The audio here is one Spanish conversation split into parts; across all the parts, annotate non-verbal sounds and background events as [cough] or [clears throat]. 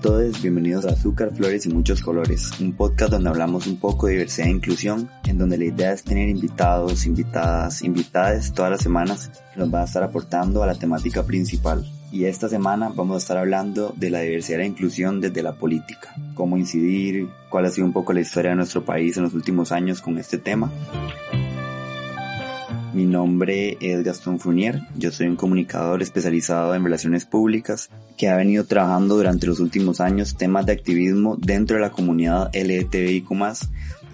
todos, bienvenidos a Azúcar, Flores y Muchos Colores, un podcast donde hablamos un poco de diversidad e inclusión, en donde la idea es tener invitados, invitadas, invitades todas las semanas que nos van a estar aportando a la temática principal. Y esta semana vamos a estar hablando de la diversidad e inclusión desde la política, cómo incidir, cuál ha sido un poco la historia de nuestro país en los últimos años con este tema. Mi nombre es Gastón Fournier, yo soy un comunicador especializado en relaciones públicas que ha venido trabajando durante los últimos años temas de activismo dentro de la comunidad LGTBIQ+,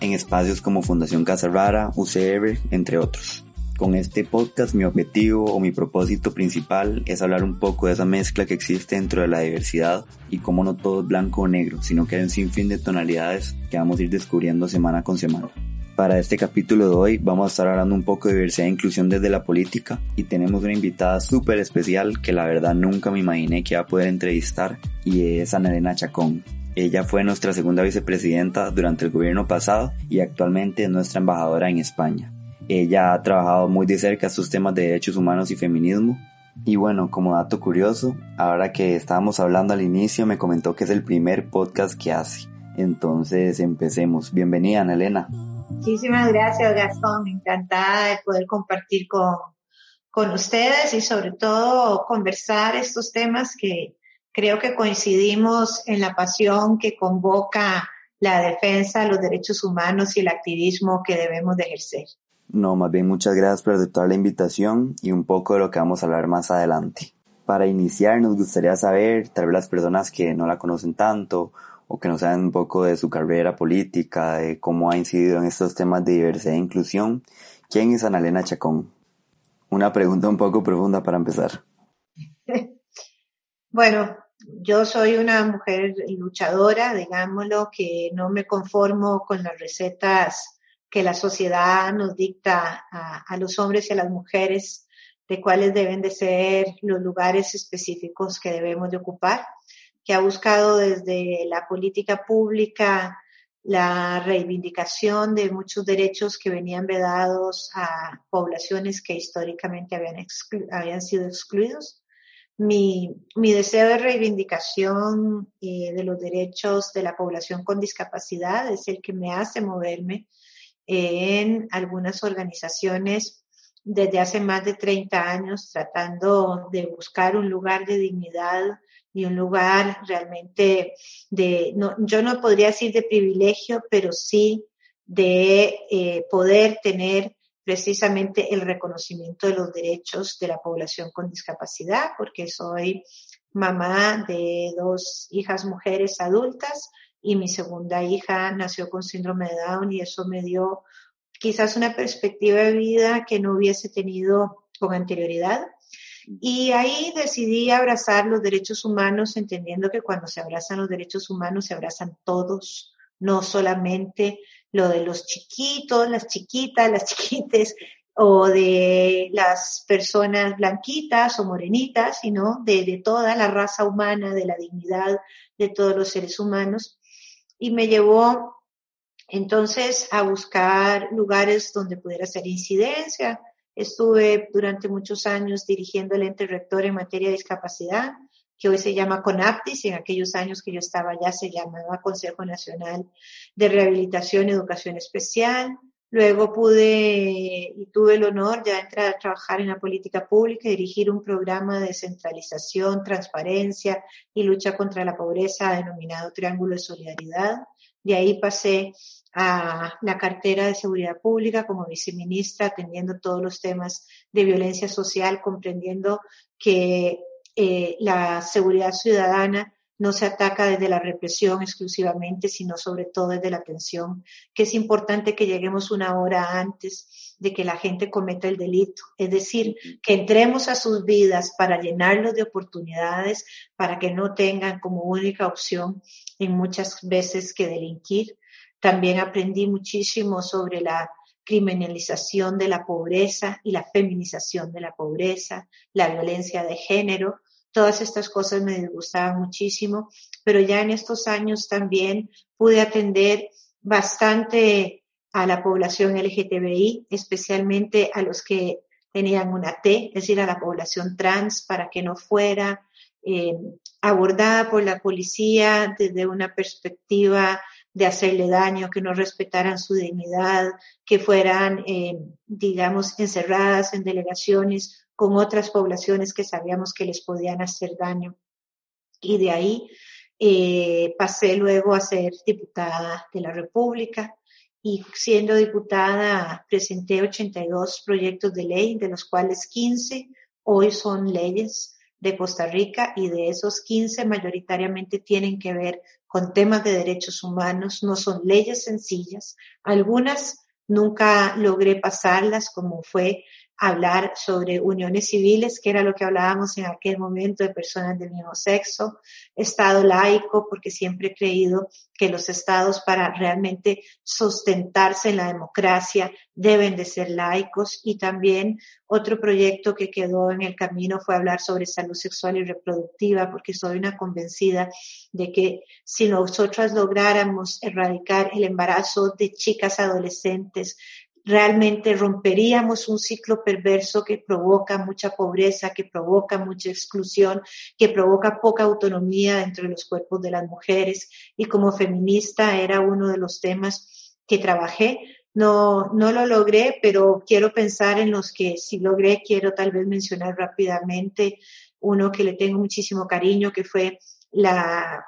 en espacios como Fundación Casa Rara, UCR, entre otros. Con este podcast mi objetivo o mi propósito principal es hablar un poco de esa mezcla que existe dentro de la diversidad y cómo no todo es blanco o negro, sino que hay un sinfín de tonalidades que vamos a ir descubriendo semana con semana. Para este capítulo de hoy vamos a estar hablando un poco de diversidad e inclusión desde la política y tenemos una invitada súper especial que la verdad nunca me imaginé que iba a poder entrevistar y es Ana Elena Chacón. Ella fue nuestra segunda vicepresidenta durante el gobierno pasado y actualmente es nuestra embajadora en España. Ella ha trabajado muy de cerca estos temas de derechos humanos y feminismo. Y bueno, como dato curioso, ahora que estábamos hablando al inicio me comentó que es el primer podcast que hace. Entonces empecemos. Bienvenida, Ana Elena. Muchísimas gracias, Gastón. Encantada de poder compartir con, con ustedes y sobre todo conversar estos temas que creo que coincidimos en la pasión que convoca la defensa de los derechos humanos y el activismo que debemos de ejercer. No, más bien muchas gracias por aceptar la invitación y un poco de lo que vamos a hablar más adelante. Para iniciar nos gustaría saber, tal vez las personas que no la conocen tanto o que nos saben un poco de su carrera política, de cómo ha incidido en estos temas de diversidad e inclusión. ¿Quién es Analena Chacón? Una pregunta un poco profunda para empezar. [laughs] Bueno, yo soy una mujer luchadora, digámoslo, que no me conformo con las recetas que la sociedad nos dicta a, a, los hombres y a las mujeres de cuáles deben de ser los lugares específicos que debemos de ocupar que ha buscado desde la política pública la reivindicación de muchos derechos que venían vedados a poblaciones que históricamente habían, habían sido excluidos. Mi, mi, deseo de reivindicación eh, de los derechos de la población con discapacidad es el que me hace moverme en algunas organizaciones desde hace más de 30 años tratando de buscar un lugar de dignidad y un lugar realmente de, no, yo no podría decir de privilegio, pero sí de eh, poder tener precisamente el reconocimiento de los derechos de la población con discapacidad, porque soy mamá de dos hijas mujeres adultas y mi segunda hija nació con síndrome de Down y eso me dio quizás una perspectiva de vida que no hubiese tenido con anterioridad. Y ahí decidí abrazar los derechos humanos, entendiendo que cuando se abrazan los derechos humanos se abrazan todos, no solamente lo de los chiquitos, las chiquitas, las chiquites o de las personas blanquitas o morenitas, sino de, de toda la raza humana, de la dignidad de todos los seres humanos. Y me llevó entonces a buscar lugares donde pudiera hacer incidencia, Estuve durante muchos años dirigiendo el ente rector en materia de discapacidad, que hoy se llama CONAPTIS, en aquellos años que yo estaba ya se llamaba Consejo Nacional de Rehabilitación y Educación Especial. Luego pude y tuve el honor de entrar a trabajar en la política pública y dirigir un programa de descentralización, transparencia y lucha contra la pobreza denominado Triángulo de Solidaridad. De ahí pasé a la cartera de Seguridad Pública como viceministra, atendiendo todos los temas de violencia social, comprendiendo que eh, la seguridad ciudadana no se ataca desde la represión exclusivamente, sino sobre todo desde la atención, que es importante que lleguemos una hora antes de que la gente cometa el delito, es decir, que entremos a sus vidas para llenarlos de oportunidades, para que no tengan como única opción en muchas veces que delinquir, también aprendí muchísimo sobre la criminalización de la pobreza y la feminización de la pobreza, la violencia de género. Todas estas cosas me disgustaban muchísimo, pero ya en estos años también pude atender bastante a la población LGTBI, especialmente a los que tenían una T, es decir, a la población trans, para que no fuera eh, abordada por la policía desde una perspectiva de hacerle daño, que no respetaran su dignidad, que fueran, eh, digamos, encerradas en delegaciones con otras poblaciones que sabíamos que les podían hacer daño. Y de ahí eh, pasé luego a ser diputada de la República y siendo diputada presenté 82 proyectos de ley, de los cuales 15 hoy son leyes de Costa Rica y de esos 15 mayoritariamente tienen que ver con temas de derechos humanos, no son leyes sencillas. Algunas nunca logré pasarlas, como fue hablar sobre uniones civiles, que era lo que hablábamos en aquel momento de personas del mismo sexo, Estado laico, porque siempre he creído que los estados para realmente sustentarse en la democracia deben de ser laicos. Y también otro proyecto que quedó en el camino fue hablar sobre salud sexual y reproductiva, porque soy una convencida de que si nosotras lográramos erradicar el embarazo de chicas adolescentes, realmente romperíamos un ciclo perverso que provoca mucha pobreza, que provoca mucha exclusión, que provoca poca autonomía dentro de los cuerpos de las mujeres. Y como feminista era uno de los temas que trabajé. No, no lo logré, pero quiero pensar en los que sí logré. Quiero tal vez mencionar rápidamente uno que le tengo muchísimo cariño, que fue la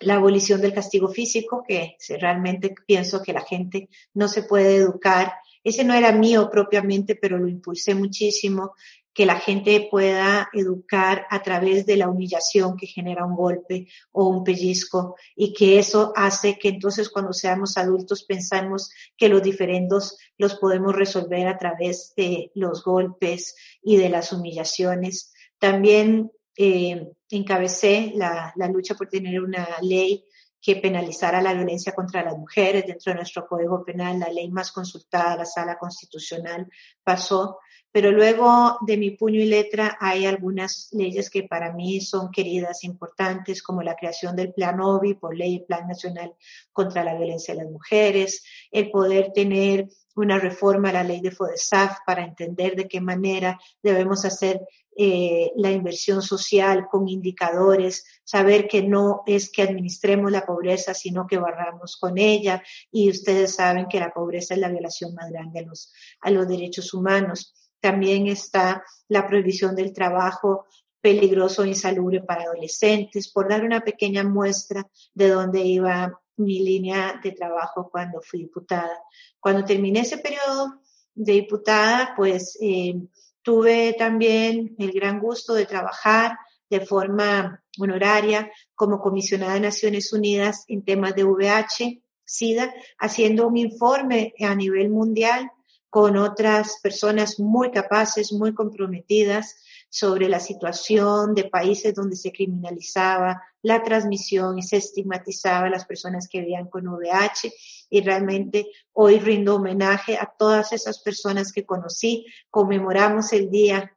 la abolición del castigo físico, que realmente pienso que la gente no se puede educar. Ese no era mío propiamente, pero lo impulsé muchísimo, que la gente pueda educar a través de la humillación que genera un golpe o un pellizco y que eso hace que entonces cuando seamos adultos pensamos que los diferendos los podemos resolver a través de los golpes y de las humillaciones. También eh, encabecé la, lucha por tener una ley que penalizara la violencia contra las mujeres dentro de nuestro Código Penal, la ley más consultada, la Sala Constitucional, pasó. Pero luego de mi puño y letra hay algunas leyes que para mí son queridas, importantes, como la creación del Plan OBI por ley Plan Nacional contra la Violencia de las Mujeres, el poder tener una reforma a la ley de FODESAF para entender de qué manera debemos hacer eh, la inversión social con indicadores, saber que no es que administremos la pobreza, sino que barramos con ella. Y ustedes saben que la pobreza es la violación más grande a los, a los derechos humanos. También está la prohibición del trabajo peligroso e insalubre para adolescentes, por dar una pequeña muestra de dónde iba mi línea de trabajo cuando fui diputada. Cuando terminé ese periodo de diputada, pues eh, tuve también el gran gusto de trabajar de forma honoraria como comisionada de Naciones Unidas en temas de VH, SIDA, haciendo un informe a nivel mundial con otras personas muy capaces, muy comprometidas sobre la situación de países donde se criminalizaba la transmisión y se estigmatizaba a las personas que vivían con VIH y realmente hoy rindo homenaje a todas esas personas que conocí, conmemoramos el día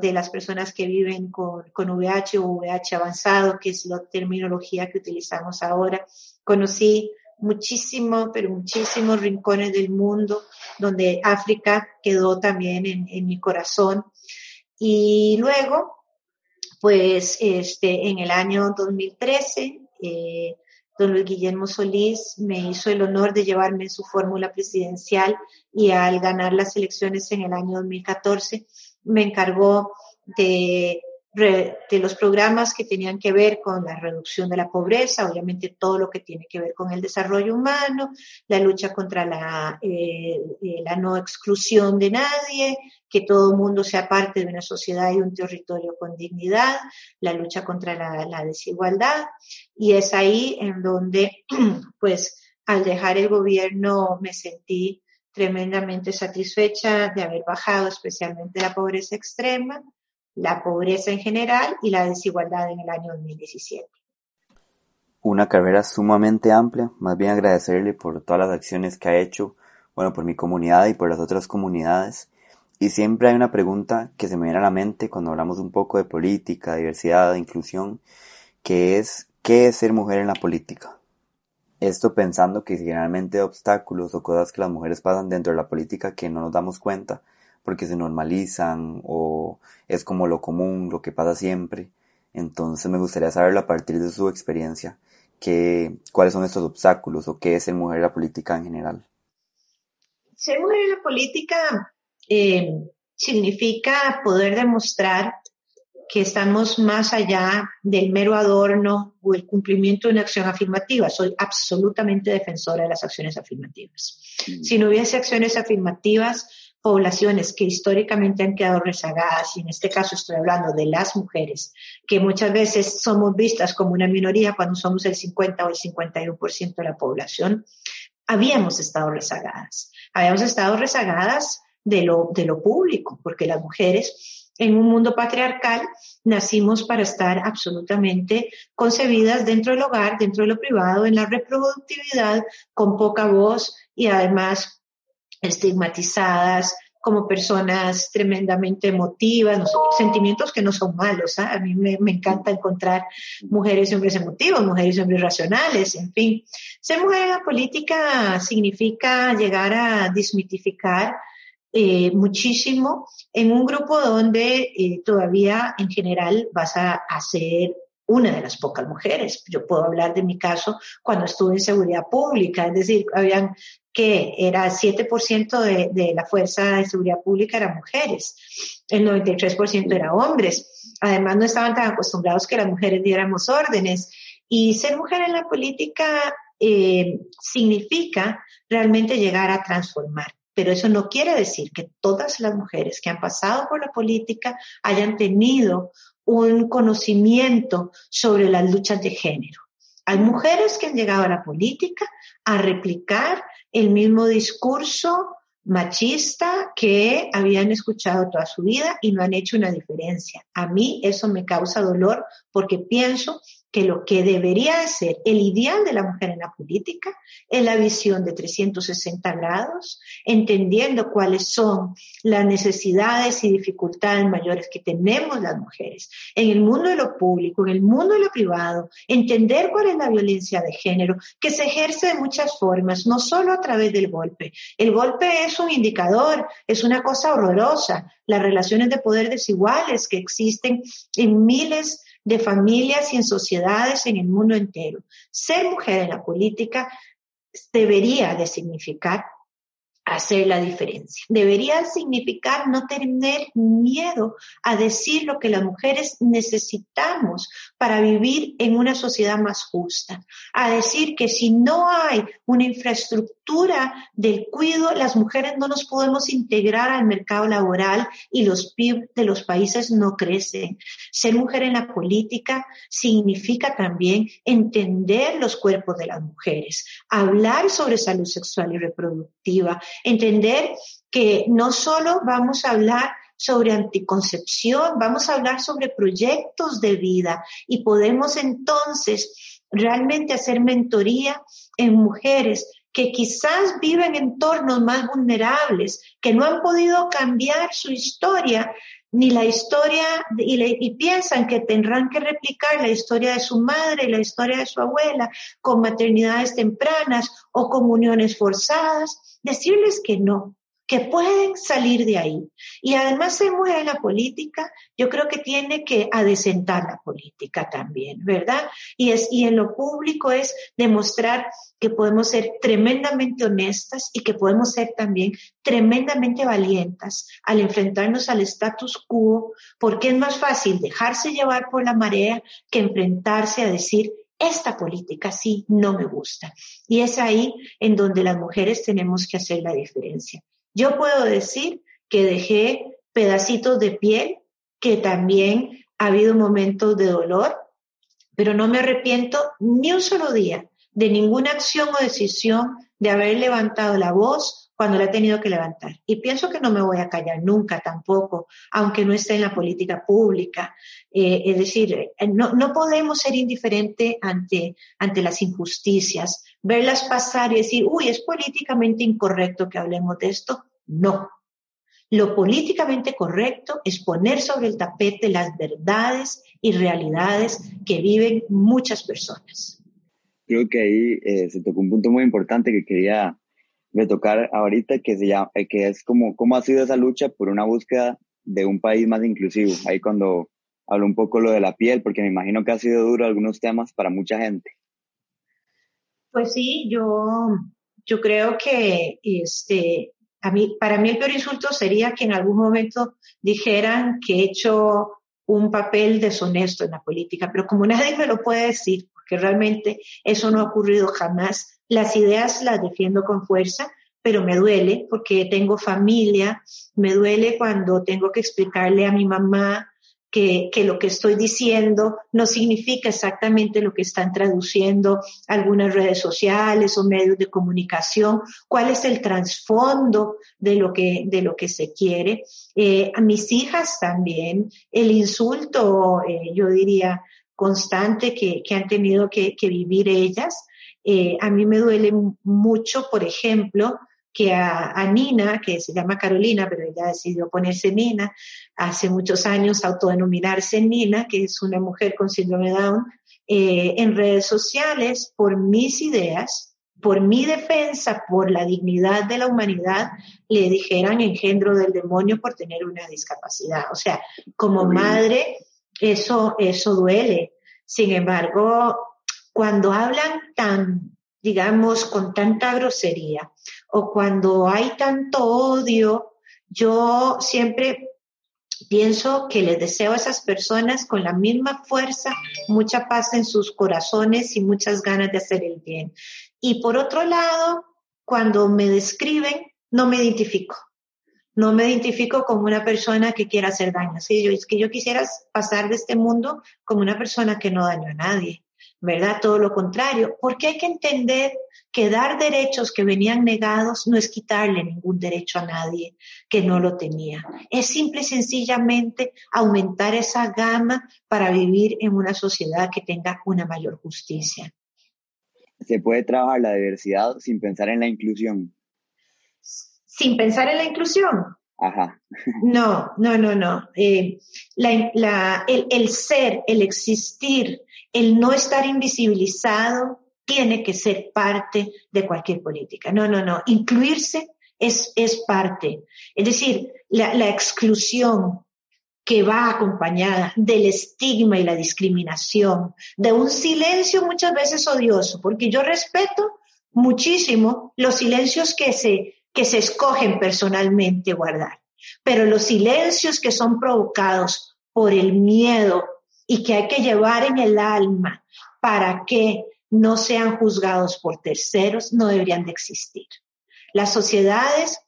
de las personas que viven con, con VIH o VIH avanzado, que es la terminología que utilizamos ahora. Conocí muchísimo, pero muchísimos rincones del mundo donde África quedó también en mi corazón. Y luego, pues este, en el año 2013, eh, don Luis Guillermo Solís me hizo el honor de llevarme su fórmula presidencial y al ganar las elecciones en el año 2014 me encargó de de los programas que tenían que ver con la reducción de la pobreza, obviamente todo lo que tiene que ver con el desarrollo humano, la lucha contra la, eh, eh, la no exclusión de nadie, que todo mundo sea parte de una sociedad y un territorio con dignidad, la lucha contra la, la desigualdad. Y es ahí en donde, [clears throat] pues, al dejar el gobierno me sentí tremendamente satisfecha de haber bajado especialmente la pobreza extrema, la pobreza en general y la desigualdad en el año 2017. Una carrera sumamente amplia, más bien agradecerle por todas las acciones que ha hecho, bueno, por mi comunidad y por las otras comunidades. Y siempre hay una pregunta que se me viene a la mente cuando hablamos un poco de política, diversidad, inclusión, que es, ¿qué es ser mujer en la política? Esto pensando que generalmente obstáculos o cosas que las mujeres pasan dentro de la política que no nos damos cuenta, porque se normalizan o es como lo común, lo que pasa siempre. Entonces me gustaría saber a partir de su experiencia, que, cuáles son estos obstáculos o qué es ser mujer en la política en general. Ser mujer en la política eh, significa poder demostrar que estamos más allá del mero adorno o el cumplimiento de una acción afirmativa. Soy absolutamente defensora de las acciones afirmativas. Si no hubiese acciones afirmativas, poblaciones que históricamente han quedado rezagadas, y en este caso estoy hablando de las mujeres, que muchas veces somos vistas como una minoría cuando somos el 50 o el 51% de la población, habíamos estado rezagadas. Habíamos estado rezagadas de lo, de lo público, porque las mujeres en un mundo patriarcal nacimos para estar absolutamente concebidas dentro del hogar, dentro de lo privado, en la reproductividad, con poca voz y además estigmatizadas como personas tremendamente emotivas, sentimientos que no son malos. ¿ah? A mí me, me, encanta encontrar mujeres y hombres emotivos, mujeres y hombres racionales, en fin. Ser mujer en la política significa llegar a desmitificar eh, muchísimo en un grupo donde eh, todavía en general vas a, ser una de las pocas mujeres. Yo puedo hablar de mi caso cuando estuve en seguridad pública, es decir, habían que era 7% de, de la fuerza de seguridad pública eran mujeres, el 93% eran hombres. Además, no estaban tan acostumbrados que las mujeres diéramos órdenes. Y ser mujer en la política eh, significa realmente llegar a transformar pero eso no quiere decir que todas las mujeres que han pasado por la política hayan tenido un conocimiento sobre las luchas de género. Hay mujeres que han llegado a la política a replicar el mismo discurso machista que habían escuchado toda su vida y no han hecho una diferencia. A mí eso me causa dolor porque pienso que lo que debería ser el ideal de la mujer en la política es la visión de 360 grados, entendiendo cuáles son las necesidades y dificultades mayores que tenemos las mujeres en el mundo de lo público, en el mundo de lo privado, entender cuál es la violencia de género, que se ejerce de muchas formas, no solo a través del golpe. El golpe es un indicador, es una cosa horrorosa, las relaciones de poder desiguales que existen en miles de familias y en sociedades en el mundo entero. Ser mujer en la política debería de significar hacer la diferencia. Debería significar no tener miedo a decir lo que las mujeres necesitamos para vivir en una sociedad más justa, a decir que si no hay una infraestructura del cuidado, las mujeres no nos podemos integrar al mercado laboral y los PIB de los países no crecen. Ser mujer en la política significa también entender los cuerpos de las mujeres, hablar sobre salud sexual y reproductiva, entender que no solo vamos a hablar sobre anticoncepción, vamos a hablar sobre proyectos de vida y podemos entonces realmente hacer mentoría en mujeres que quizás viven en entornos más vulnerables, que no han podido cambiar su historia, ni la historia, y, piensan que tendrán que replicar la historia de su madre y la historia de su abuela con maternidades tempranas o con uniones forzadas, decirles que no, que pueden salir de ahí. Y además se mueve la política, yo creo que tiene que adecentar la política también, ¿verdad? Y, es, y en lo público es demostrar que podemos ser tremendamente honestas y que podemos ser también tremendamente valientas al enfrentarnos al status quo, porque es más fácil dejarse llevar por la marea que enfrentarse a decir, esta política sí no me gusta. Y es ahí en donde las mujeres tenemos que hacer la diferencia. Yo puedo decir que dejé pedacitos de piel, que también ha habido momentos de dolor, pero no me arrepiento ni un solo día de ninguna acción o decisión de haber levantado la voz cuando la he tenido que levantar. Y pienso que no me voy a callar nunca tampoco, aunque no esté en la política pública. Eh, es decir, eh, no, no podemos ser indiferentes ante, ante las injusticias, verlas pasar y decir, uy, es políticamente incorrecto que hablemos de esto. No. Lo políticamente correcto es poner sobre el tapete las verdades y realidades que viven muchas personas. Creo que ahí eh, se tocó un punto muy importante que quería tocar ahorita, que, se llama, que es como cómo ha sido esa lucha por una búsqueda de un país más inclusivo. Ahí cuando habló un poco lo de la piel, porque me imagino que ha sido duro algunos temas para mucha gente. Pues sí, yo, yo creo que este, a mí, para mí el peor insulto sería que en algún momento dijeran que he hecho un papel deshonesto en la política, pero como nadie me lo puede decir, porque realmente eso no ha ocurrido jamás, las ideas las defiendo con fuerza, pero me duele porque tengo familia, me duele cuando tengo que explicarle a mi mamá que, que, lo que estoy diciendo no significa exactamente lo que están traduciendo algunas redes sociales o medios de comunicación, cuál es el trasfondo de lo que, de lo que se quiere. Eh, a mis hijas también, el insulto, eh, yo diría, constante que, que han tenido que, que vivir ellas. Eh, a mí me duele mucho, por ejemplo, que a, Nina, que se llama Carolina, pero ella decidió ponerse Nina, hace muchos años autodenominarse Nina, que es una mujer con síndrome Down, eh, en redes sociales por mis ideas, por mi defensa, por la dignidad de la humanidad, le dijeran engendro del demonio por tener una discapacidad. O sea, como madre, eso, eso duele. Sin embargo, cuando hablan tan digamos, con tanta grosería o cuando hay tanto odio, yo siempre pienso que les deseo a esas personas con la misma fuerza, mucha paz en sus corazones y muchas ganas de hacer el bien. Y por otro lado, cuando me describen, no me identifico. No me identifico como una persona que quiera hacer daño. Sí, yo, es que yo quisiera pasar de este mundo como una persona que no daño a nadie. ¿Verdad? Todo lo contrario, porque hay que entender que dar derechos que venían negados no es quitarle ningún derecho a nadie que no lo tenía. Es simple y sencillamente aumentar esa gama para vivir en una sociedad que tenga una mayor justicia. ¿Se puede trabajar la diversidad sin pensar en la inclusión? Sin pensar en la inclusión. Ajá. No, no, no, no. Eh, el, el ser, el existir, el no estar invisibilizado tiene que ser parte de cualquier política. No, no, no. Incluirse es, es parte. Es decir, la, la exclusión que va acompañada del estigma y la discriminación, de un silencio muchas veces odioso, porque yo respeto muchísimo los silencios que se, que se escogen personalmente guardar, pero los silencios que son provocados por el miedo y que hay que llevar en el alma para que no sean juzgados por terceros, no deberían de existir. Las sociedades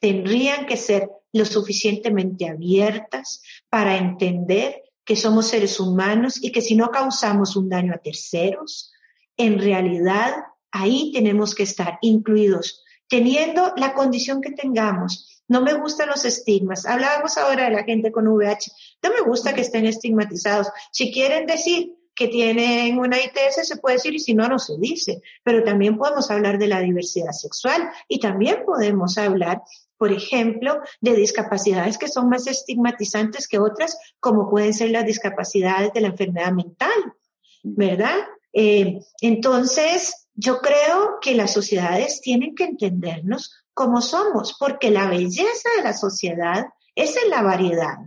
tendrían que ser lo suficientemente abiertas para entender que somos seres humanos y que si no causamos un daño a terceros, en realidad ahí tenemos que estar incluidos, teniendo la condición que tengamos, no me gustan los estigmas. Hablábamos ahora de la gente con VH. No me gusta que estén estigmatizados. Si quieren decir que tienen una ITS, se puede decir, y si no, no se dice. Pero también podemos hablar de la diversidad sexual y también podemos hablar, por ejemplo, de discapacidades que son más estigmatizantes que otras, como pueden ser las discapacidades de la enfermedad mental, ¿verdad? Eh, entonces, yo creo que las sociedades tienen que entendernos como somos, porque la belleza de la sociedad es en la variedad,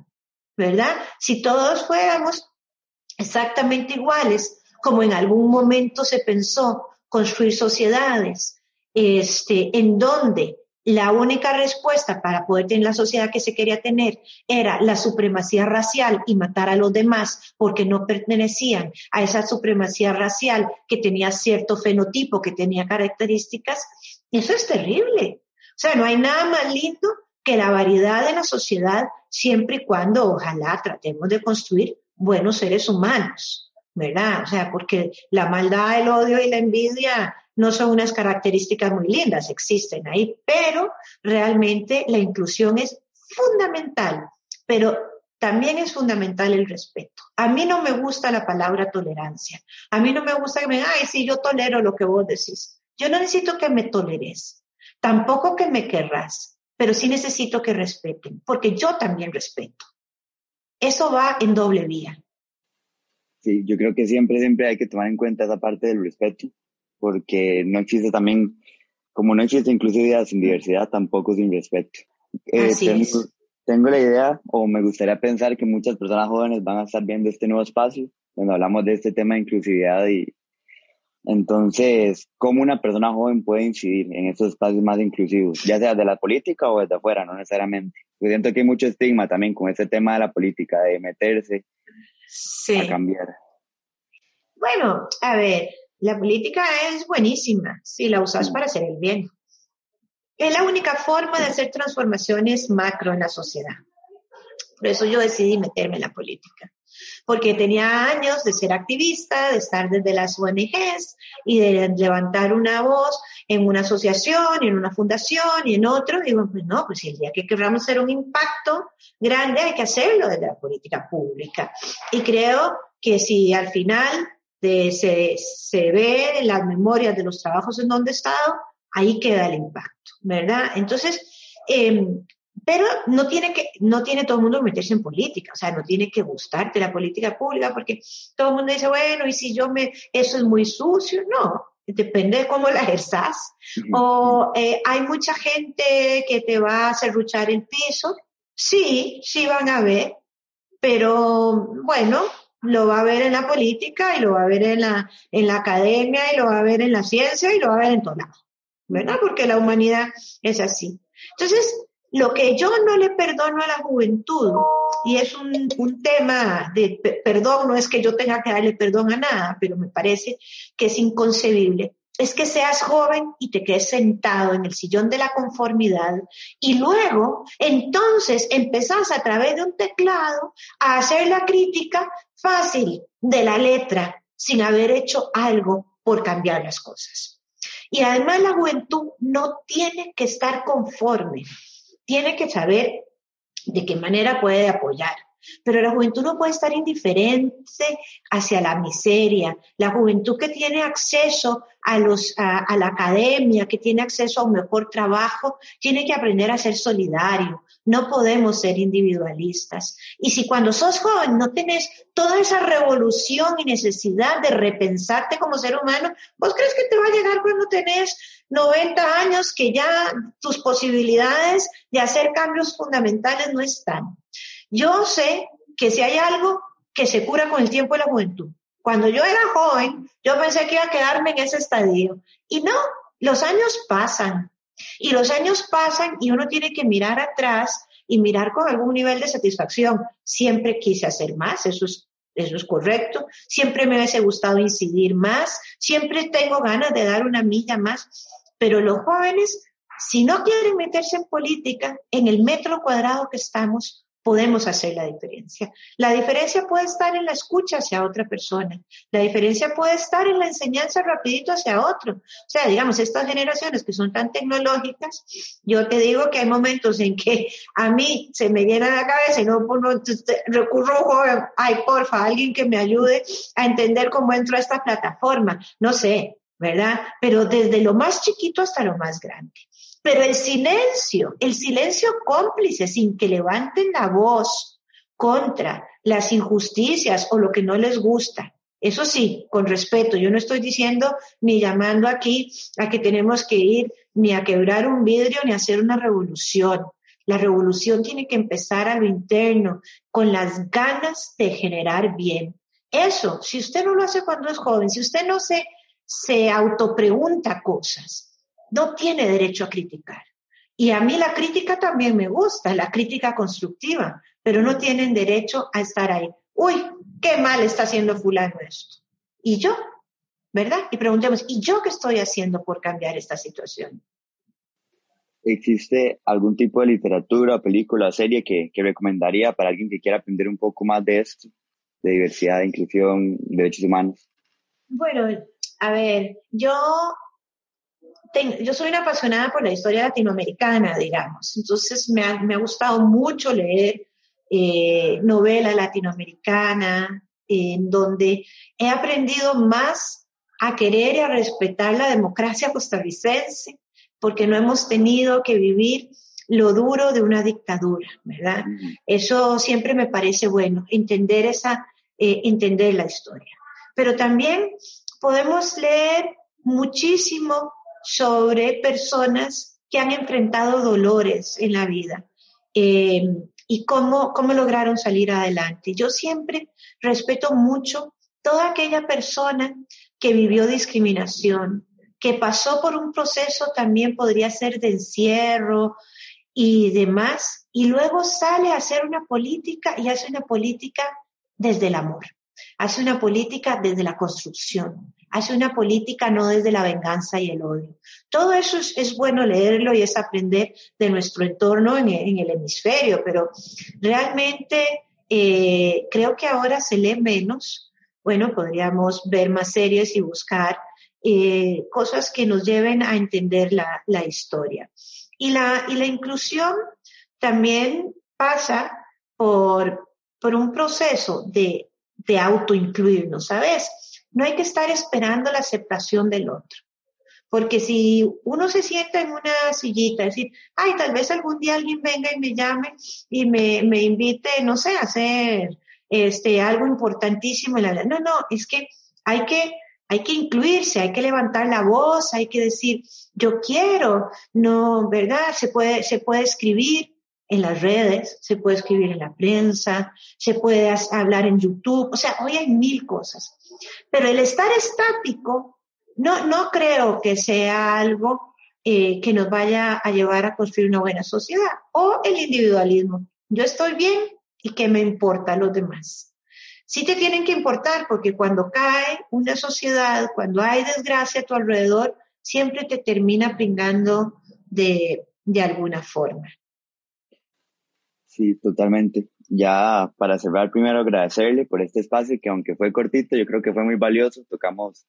¿verdad? Si todos fuéramos exactamente iguales, como en algún momento se pensó construir sociedades, este, en donde la única respuesta para poder tener la sociedad que se quería tener era la supremacía racial y matar a los demás porque no pertenecían a esa supremacía racial que tenía cierto fenotipo, que tenía características, eso es terrible. Sea, no hay nada más lindo que la variedad de la sociedad siempre y cuando ojalá tratemos de construir buenos seres humanos, ¿verdad? O sea, porque la maldad, el odio y la envidia no son unas características muy lindas, existen ahí, pero realmente la inclusión es fundamental, pero también es fundamental el respeto. A mí no me gusta la palabra tolerancia. A mí no me gusta que me digan, ay, sí, yo tolero lo que vos decís. Yo no necesito que me toleres. Tampoco que me querrás, pero sí necesito que respeten, porque yo también respeto. Eso va en doble vía. Sí, yo creo que siempre, siempre hay que tomar en cuenta esa parte del respeto, porque no existe también, como no existe inclusividad sin diversidad, tampoco sin respeto. Eh, Así tenemos, tengo la idea o me gustaría pensar que muchas personas jóvenes van a estar viendo este nuevo espacio cuando hablamos de este tema de inclusividad y entonces, ¿cómo una persona joven puede incidir en estos espacios más inclusivos, ya sea de la política o desde afuera, no necesariamente? Yo siento que hay mucho estigma también con este tema de la política, de meterse a cambiar. Bueno, a ver, la política es buenísima si la usas para hacer el bien. Es la única forma de hacer transformaciones macro en la sociedad. Por eso yo decidí meterme en la política. Porque tenía años de ser activista, de estar desde las ONGs y de levantar una voz en una asociación, y en una fundación y en otro. Digo, pues no, pues el día que queramos hacer un impacto grande hay que hacerlo desde la política pública. Y creo que si al final de, se, se ve en las memorias de los trabajos en donde he estado, ahí queda el impacto, ¿verdad? Entonces, eh, pero no tiene que, no tiene todo el mundo que meterse en política, o sea, no tiene que gustarte la política pública porque todo el mundo dice, bueno, y si yo me, eso es muy sucio, no, depende de cómo la ejerzas. O eh, hay mucha gente que te va a serruchar el piso, sí, sí van a ver, pero bueno, lo va a ver en la política y lo va a ver en la, en la academia y lo va a ver en la ciencia y lo va a ver en todo lado. ¿verdad? Porque la humanidad es así. Entonces, lo que yo no le perdono a la juventud, y es un, un, tema de perdón, no es que yo tenga que darle perdón a nada, pero me parece que es inconcebible, es que seas joven y te quedes sentado en el sillón de la conformidad y luego entonces empezás a través de un teclado a hacer la crítica fácil de la letra sin haber hecho algo por cambiar las cosas. Y además la juventud no tiene que estar conforme, tiene que saber de qué manera puede apoyar. Pero la juventud no puede estar indiferente hacia la miseria. La juventud que tiene acceso a, la academia, que tiene acceso a un mejor trabajo, tiene que aprender a ser solidario. No podemos ser individualistas. Y si cuando sos joven no tenés toda esa revolución y necesidad de repensarte como ser humano, ¿vos crees que te va a llegar cuando tenés 90 años que ya tus posibilidades de hacer cambios fundamentales no están? Yo sé que si hay algo que se cura con el tiempo de la juventud. Cuando yo era joven, yo pensé que iba a quedarme en ese estadio. Y no, los años pasan. Y los años pasan y uno tiene que mirar atrás y mirar con algún nivel de satisfacción. Siempre quise hacer más, eso es, correcto. Siempre me hubiese gustado incidir más. Siempre tengo ganas de dar una milla más. Pero los jóvenes, si no quieren meterse en política, en el metro cuadrado que estamos, podemos hacer la diferencia. La diferencia puede estar en la escucha hacia otra persona. La diferencia puede estar en la enseñanza rapidito hacia otro. O sea, digamos, estas generaciones que son tan tecnológicas, yo te digo que hay momentos en que a mí se me llena la cabeza y no, pues, no recurro joven, ay, porfa, alguien que me ayude a entender cómo entro a esta plataforma. No sé, ¿verdad? Pero desde lo más chiquito hasta lo más grande. Pero el silencio, el silencio cómplice, sin que levanten la voz contra las injusticias o lo que no les gusta. Eso sí, con respeto, yo no estoy diciendo ni llamando aquí a que tenemos que ir ni a quebrar un vidrio ni a hacer una revolución. La revolución tiene que empezar a lo interno, con las ganas de generar bien. Eso, si usted no lo hace cuando es joven, si usted no se, se autopregunta cosas, no tiene derecho a criticar. Y a mí la crítica también me gusta, la crítica constructiva, pero no tienen derecho a estar ahí. Uy, qué mal está haciendo fulano esto. ¿Y yo? ¿Verdad? Y preguntemos, ¿y yo qué estoy haciendo por cambiar esta situación? ¿Existe algún tipo de literatura, película, serie que, que recomendaría para alguien que quiera aprender un poco más de esto, de diversidad, inclusión, derechos humanos? Bueno, a ver, yo yo soy una apasionada por la historia latinoamericana, digamos. Entonces me ha, me ha gustado mucho leer eh, novela latinoamericana, en donde he aprendido más a querer y a respetar la democracia costarricense, porque no hemos tenido que vivir lo duro de una dictadura, ¿verdad? Eso siempre me parece bueno, entender esa, eh, entender la historia. Pero también podemos leer muchísimo sobre personas que han enfrentado dolores en la vida. Eh, y cómo, cómo lograron salir adelante. Yo siempre respeto mucho toda aquella persona que vivió discriminación, que pasó por un proceso también podría ser de encierro y demás, y luego sale a hacer una política y hace una política desde el amor, hace una política desde la construcción, hace una política no desde la venganza y el odio. Todo eso es, bueno leerlo y es aprender de nuestro entorno en, el hemisferio, pero realmente eh, creo que ahora se lee menos. Bueno, podríamos ver más series y buscar eh, cosas que nos lleven a entender la, la historia. Y la, y la inclusión también pasa por, por un proceso de, de autoincluirnos, ¿sabes? No hay que estar esperando la aceptación del otro. Porque si uno se sienta en una sillita, decir, ay, tal vez algún día alguien venga y me llame y me, me invite, no sé, a hacer este, algo importantísimo en la. No, no, es que hay que, hay que incluirse, hay que levantar la voz, hay que decir, yo quiero, no, ¿verdad? Se puede, se puede escribir en las redes, se puede escribir en la prensa, se puede hablar en YouTube, o sea, hoy hay mil cosas. Pero el estar estático no, no creo que sea algo eh, que nos vaya a llevar a construir una buena sociedad. O el individualismo. Yo estoy bien y qué me importa a los demás. Sí te tienen que importar porque cuando cae una sociedad, cuando hay desgracia a tu alrededor, siempre te termina pringando de, de alguna forma. Sí, totalmente. Ya para cerrar, primero agradecerle por este espacio que aunque fue cortito, yo creo que fue muy valioso. Tocamos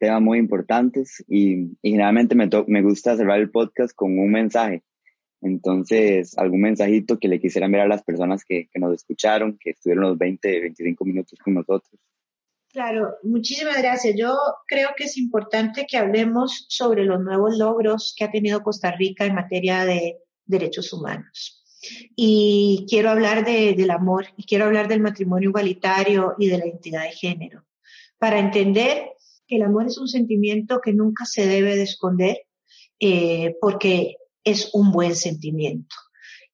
temas muy importantes y, generalmente me, me gusta cerrar el podcast con un mensaje. Entonces, algún mensajito que le quisieran ver a las personas que nos escucharon, que estuvieron los 20, 25 minutos con nosotros. Claro, muchísimas gracias. Yo creo que es importante que hablemos sobre los nuevos logros que ha tenido Costa Rica en materia de derechos humanos. Y quiero hablar de, del amor y quiero hablar del matrimonio igualitario y de la identidad de género, para entender que el amor es un sentimiento que nunca se debe de esconder eh, porque es un buen sentimiento.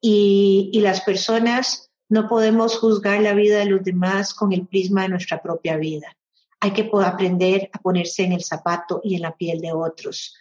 Y, y las personas no podemos juzgar la vida de los demás con el prisma de nuestra propia vida. Hay que aprender a ponerse en el zapato y en la piel de otros.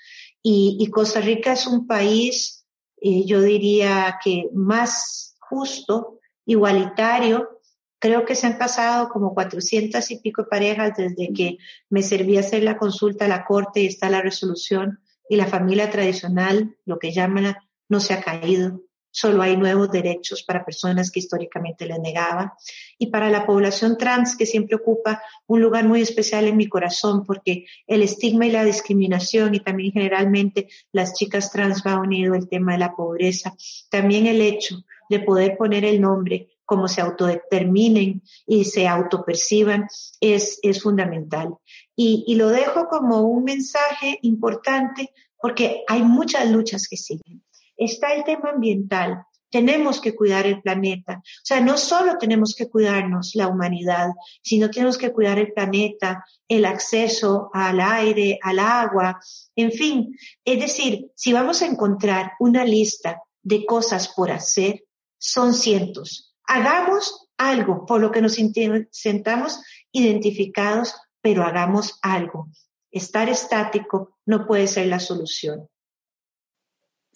Y, y Costa Rica es un país, eh, yo diría que más justo, igualitario, Creo que se han casado como 400 y pico parejas desde que me serví a hacer la consulta a la corte y está la resolución y la familia tradicional, lo que llaman, no se ha caído. Solo hay nuevos derechos para personas que históricamente les negaba y para la población trans que siempre ocupa un lugar muy especial en mi corazón porque el estigma y la discriminación y también generalmente las chicas trans va unido el tema de la pobreza. También el hecho de poder poner el nombre cómo se autodeterminen y se autoperciban es, es fundamental. Y lo dejo como un mensaje importante porque hay muchas luchas que siguen. Está el tema ambiental, tenemos que cuidar el planeta. O sea, no solo tenemos que cuidarnos la humanidad, sino tenemos que cuidar el planeta, el acceso al aire, al agua, en fin. Es decir, si vamos a encontrar una lista de cosas por hacer, son cientos hagamos algo por lo que nos sentamos identificados, pero hagamos algo. Estar estático no puede ser la solución.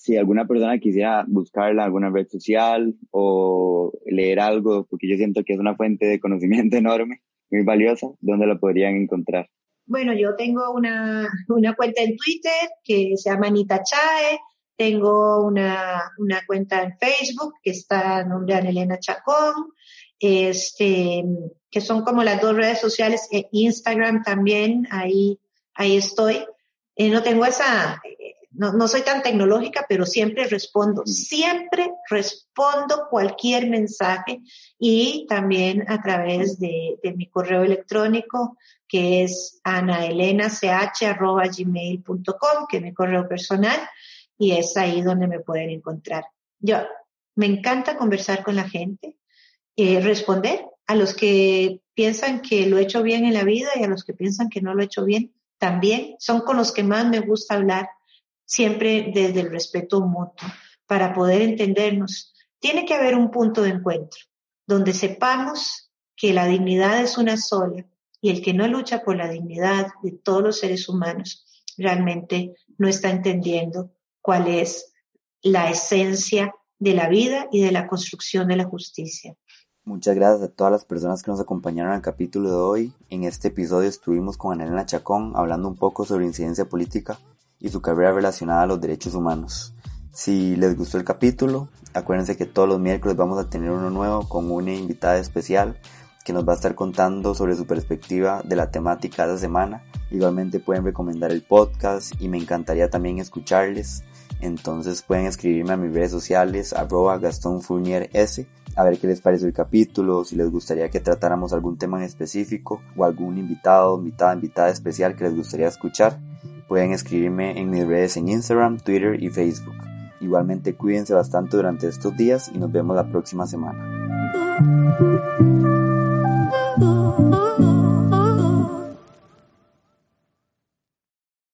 Si alguna persona quisiera buscarla en alguna red social o leer algo, porque yo siento que es una fuente de conocimiento [laughs] enorme, muy valiosa, ¿dónde la podrían encontrar? Bueno, yo tengo una, una cuenta en Twitter que se llama Anita Chae, tengo una, una cuenta en Facebook que está de Elena Chacón, este, que son como las dos redes sociales, e Instagram también, ahí, ahí estoy. Eh, no tengo esa, no, no, soy tan tecnológica, pero siempre respondo, siempre respondo cualquier mensaje y también a través de, de mi correo electrónico que es anaelenach.gmail.com, que es mi correo personal y es ahí donde me pueden encontrar. Yo me encanta conversar con la gente, eh, responder a los que piensan que lo he hecho bien en la vida y a los que piensan que no lo he hecho bien también. Son con los que más me gusta hablar, siempre desde el respeto mutuo, para poder entendernos. Tiene que haber un punto de encuentro donde sepamos que la dignidad es una sola y el que no lucha por la dignidad de todos los seres humanos realmente no está entendiendo cuál es la esencia de la vida y de la construcción de la justicia. Muchas gracias a todas las personas que nos acompañaron al capítulo de hoy. En este episodio estuvimos con Anelena Chacón hablando un poco sobre incidencia política y su carrera relacionada a los derechos humanos. Si les gustó el capítulo, acuérdense que todos los miércoles vamos a tener uno nuevo con una invitada especial que nos va a estar contando sobre su perspectiva de la temática de la semana. Igualmente pueden recomendar el podcast y me encantaría también escucharles. Entonces pueden escribirme a mis redes sociales, arroba Gastón Fournier S, a ver qué les pareció el capítulo, si les gustaría que tratáramos algún tema en específico o algún invitado, invitada, invitada especial que les gustaría escuchar. Pueden escribirme en mis redes en Instagram, Twitter y Facebook. Igualmente cuídense bastante durante estos días y nos vemos la próxima semana.